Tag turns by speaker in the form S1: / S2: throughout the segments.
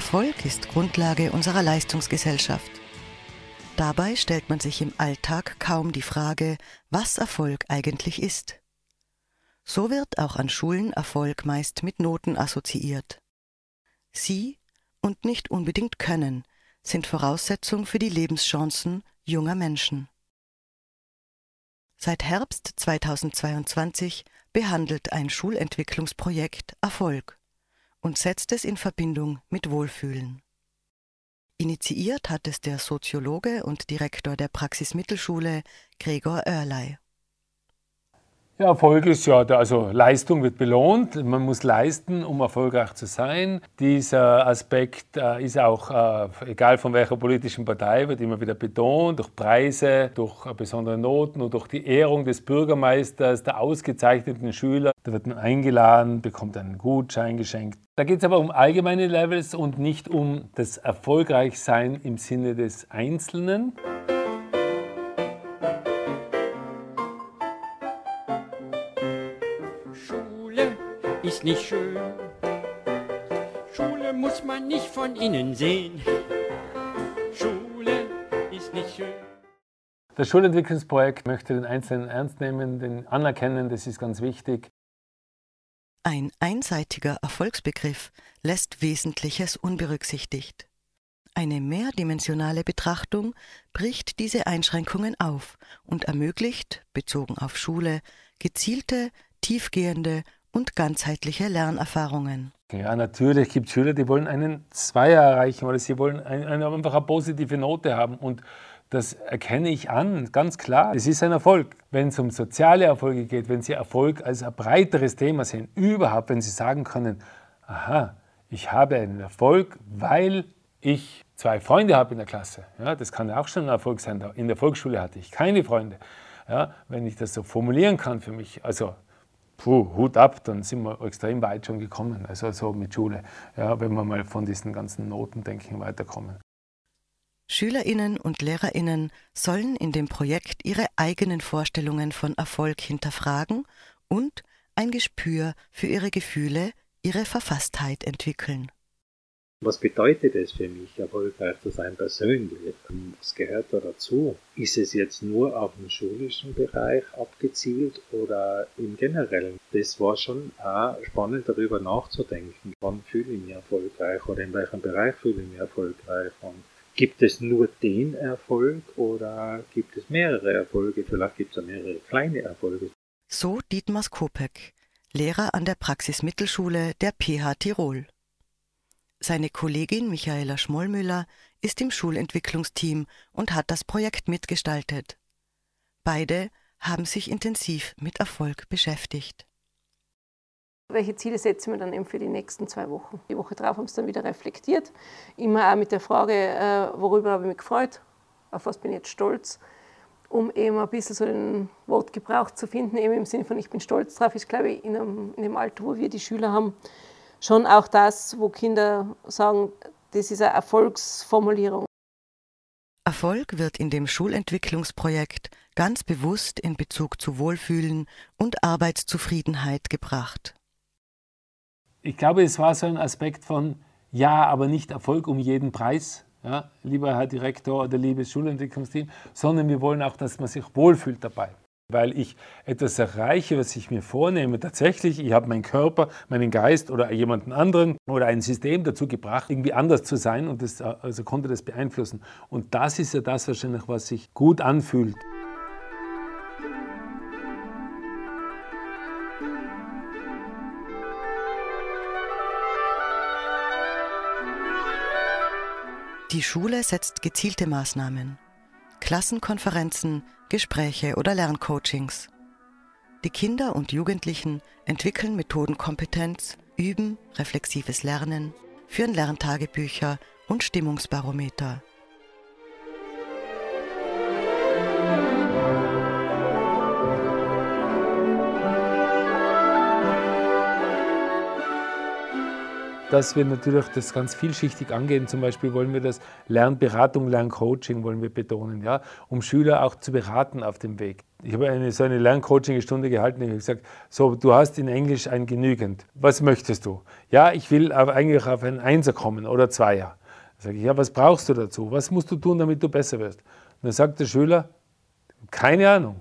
S1: Erfolg ist Grundlage unserer Leistungsgesellschaft. Dabei stellt man sich im Alltag kaum die Frage, was Erfolg eigentlich ist. So wird auch an Schulen Erfolg meist mit Noten assoziiert. Sie und nicht unbedingt Können sind Voraussetzung für die Lebenschancen junger Menschen. Seit Herbst 2022 behandelt ein Schulentwicklungsprojekt Erfolg und setzt es in Verbindung mit Wohlfühlen. Initiiert hat es der Soziologe und Direktor der Praxismittelschule Gregor Oerlei.
S2: Ja, Erfolg ist ja, also Leistung wird belohnt. Man muss leisten, um erfolgreich zu sein. Dieser Aspekt äh, ist auch, äh, egal von welcher politischen Partei, wird immer wieder betont, durch Preise, durch äh, besondere Noten und durch die Ehrung des Bürgermeisters, der ausgezeichneten Schüler. Da wird man eingeladen, bekommt einen Gutschein geschenkt. Da geht es aber um allgemeine Levels und nicht um das Erfolgreichsein im Sinne des Einzelnen.
S3: Ist nicht schön. Schule muss man nicht von innen sehen. Schule ist nicht schön.
S2: Das Schulentwicklungsprojekt möchte den Einzelnen ernst nehmen, den anerkennen, das ist ganz wichtig.
S1: Ein einseitiger Erfolgsbegriff lässt Wesentliches unberücksichtigt. Eine mehrdimensionale Betrachtung bricht diese Einschränkungen auf und ermöglicht, bezogen auf Schule, gezielte, tiefgehende und ganzheitliche Lernerfahrungen.
S2: Ja, natürlich gibt es Schüler, die wollen einen Zweier erreichen oder sie wollen ein, ein, einfach eine positive Note haben. Und das erkenne ich an, ganz klar. Es ist ein Erfolg. Wenn es um soziale Erfolge geht, wenn Sie Erfolg als ein breiteres Thema sehen, überhaupt, wenn Sie sagen können, aha, ich habe einen Erfolg, weil ich zwei Freunde habe in der Klasse. Ja, das kann ja auch schon ein Erfolg sein. In der Volksschule hatte ich keine Freunde. Ja, wenn ich das so formulieren kann für mich, also puh, Hut ab, dann sind wir extrem weit schon gekommen, also so mit Schule, ja, wenn wir mal von diesen ganzen Notendenken weiterkommen.
S1: Schülerinnen und Lehrerinnen sollen in dem Projekt ihre eigenen Vorstellungen von Erfolg hinterfragen und ein Gespür für ihre Gefühle, ihre Verfasstheit entwickeln.
S4: Was bedeutet es für mich, erfolgreich zu sein persönlich? Was gehört da dazu? Ist es jetzt nur auf den schulischen Bereich abgezielt oder im Generellen? Das war schon auch spannend, darüber nachzudenken. Wann fühle ich mich erfolgreich oder in welchem Bereich fühle ich mich erfolgreich? Und gibt es nur den Erfolg oder gibt es mehrere Erfolge? Vielleicht gibt es auch mehrere kleine Erfolge.
S1: So Dietmar Skopek, Lehrer an der Praxismittelschule der PH Tirol. Seine Kollegin Michaela Schmollmüller ist im Schulentwicklungsteam und hat das Projekt mitgestaltet. Beide haben sich intensiv mit Erfolg beschäftigt.
S5: Welche Ziele setzen wir dann eben für die nächsten zwei Wochen? Die Woche darauf haben sie dann wieder reflektiert, immer auch mit der Frage, äh, worüber habe ich mich gefreut, auf was bin ich jetzt stolz, um eben ein bisschen so den Wortgebrauch zu finden, eben im Sinne von ich bin stolz drauf, ist glaube ich in dem Alter, wo wir die Schüler haben, schon auch das, wo Kinder sagen, das ist eine Erfolgsformulierung.
S1: Erfolg wird in dem Schulentwicklungsprojekt ganz bewusst in Bezug zu Wohlfühlen und Arbeitszufriedenheit gebracht.
S2: Ich glaube, es war so ein Aspekt von ja, aber nicht Erfolg um jeden Preis, ja, lieber Herr Direktor oder liebes Schulentwicklungsteam, sondern wir wollen auch, dass man sich wohlfühlt dabei weil ich etwas erreiche, was ich mir vornehme. Tatsächlich, ich habe meinen Körper, meinen Geist oder jemanden anderen oder ein System dazu gebracht, irgendwie anders zu sein und das, also konnte das beeinflussen. Und das ist ja das wahrscheinlich, was sich gut anfühlt.
S1: Die Schule setzt gezielte Maßnahmen. Klassenkonferenzen, Gespräche oder Lerncoachings. Die Kinder und Jugendlichen entwickeln Methodenkompetenz, üben reflexives Lernen, führen Lerntagebücher und Stimmungsbarometer.
S2: Dass wir natürlich das ganz vielschichtig angehen. Zum Beispiel wollen wir das Lernberatung, Lerncoaching wollen wir betonen, ja, um Schüler auch zu beraten auf dem Weg. Ich habe eine, so eine Lerncoaching-Stunde gehalten. Ich habe gesagt, so, du hast in Englisch ein genügend. Was möchtest du? Ja, ich will eigentlich auf einen Einser kommen oder Zweier. Da sage ich, ja, was brauchst du dazu? Was musst du tun, damit du besser wirst? Und dann sagt der Schüler, keine Ahnung.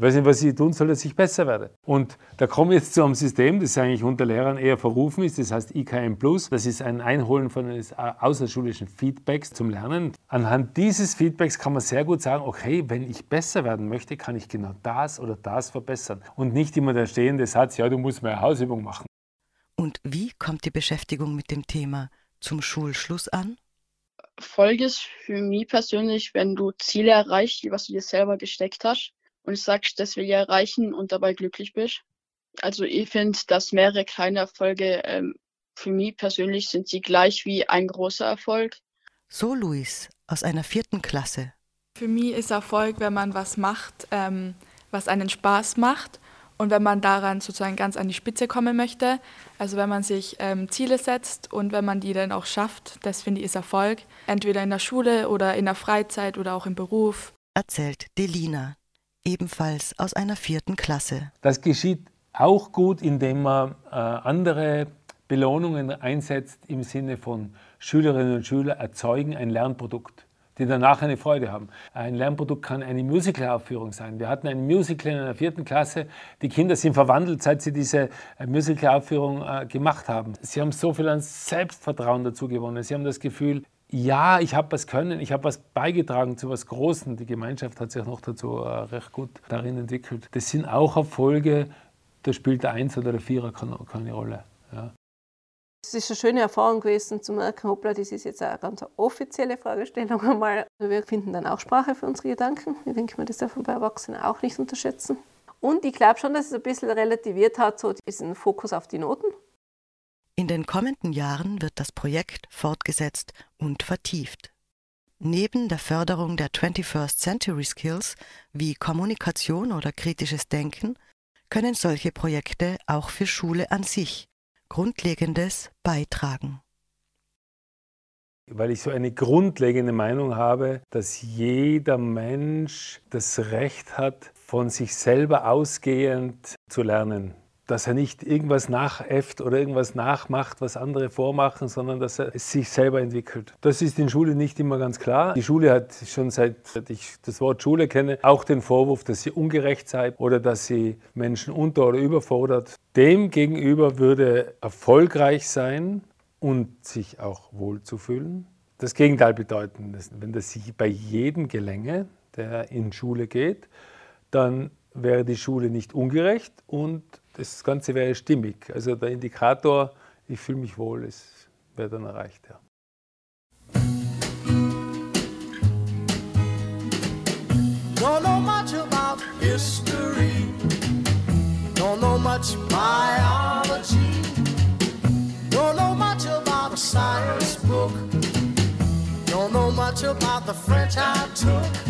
S2: Ich weiß nicht, was ich tun soll, dass ich besser werde. Und da komme ich jetzt zu einem System, das eigentlich unter Lehrern eher verrufen ist. Das heißt IKM Plus. Das ist ein Einholen von eines außerschulischen Feedbacks zum Lernen. Anhand dieses Feedbacks kann man sehr gut sagen, okay, wenn ich besser werden möchte, kann ich genau das oder das verbessern. Und nicht immer der stehende Satz, ja, du musst mehr Hausübung machen.
S1: Und wie kommt die Beschäftigung mit dem Thema zum Schulschluss an?
S6: Folge ist für mich persönlich, wenn du Ziele erreichst, die was du dir selber gesteckt hast und sagst, das will ich erreichen und dabei glücklich bist. Also ich finde, dass mehrere kleine Erfolge ähm, für mich persönlich sind sie gleich wie ein großer Erfolg.
S1: So Luis aus einer vierten Klasse.
S7: Für mich ist Erfolg, wenn man was macht, ähm, was einen Spaß macht und wenn man daran sozusagen ganz an die Spitze kommen möchte. Also wenn man sich ähm, Ziele setzt und wenn man die dann auch schafft, das finde ich ist Erfolg. Entweder in der Schule oder in der Freizeit oder auch im Beruf.
S1: Erzählt Delina, ebenfalls aus einer vierten Klasse.
S2: Das geschieht auch gut, indem man äh, andere Belohnungen einsetzt im Sinne von Schülerinnen und Schüler erzeugen ein Lernprodukt, die danach eine Freude haben. Ein Lernprodukt kann eine Musicalaufführung sein. Wir hatten ein Musical in einer vierten Klasse. Die Kinder sind verwandelt, seit sie diese äh, Musicalaufführung äh, gemacht haben. Sie haben so viel an Selbstvertrauen dazu gewonnen. Sie haben das Gefühl, ja, ich habe was können, ich habe was beigetragen zu was Großem. Die Gemeinschaft hat sich noch dazu äh, recht gut darin entwickelt. Das sind auch Erfolge, da spielt der Eins oder der Vierer keine, Rolle. Ja.
S5: Es ist eine schöne Erfahrung gewesen zu merken, hoppla, das ist jetzt eine ganz offizielle Fragestellung einmal. Wir finden dann auch Sprache für unsere Gedanken. Ich denke mal, das darf man bei Erwachsenen auch nicht unterschätzen. Und ich glaube schon, dass es ein bisschen relativiert hat, so diesen Fokus auf die Noten.
S1: In den kommenden Jahren wird das Projekt fortgesetzt und vertieft. Neben der Förderung der 21st Century Skills wie Kommunikation oder kritisches Denken können solche Projekte auch für Schule an sich Grundlegendes beitragen.
S2: Weil ich so eine grundlegende Meinung habe, dass jeder Mensch das Recht hat, von sich selber ausgehend zu lernen dass er nicht irgendwas nachäfft oder irgendwas nachmacht, was andere vormachen, sondern dass er sich selber entwickelt. Das ist in Schule nicht immer ganz klar. Die Schule hat schon seit ich das Wort Schule kenne auch den Vorwurf, dass sie ungerecht sei oder dass sie Menschen unter- oder überfordert. Dem gegenüber würde erfolgreich sein und sich auch wohlzufühlen. Das Gegenteil bedeuten, wenn das bei jedem gelänge, der in Schule geht, dann wäre die Schule nicht ungerecht und das Ganze wäre stimmig. Also der Indikator, ich fühle mich wohl, ist, wäre dann erreicht. Ja. Don't know much about history. Don't know much biology. Don't know much about a science book. Don't know much about the French I took.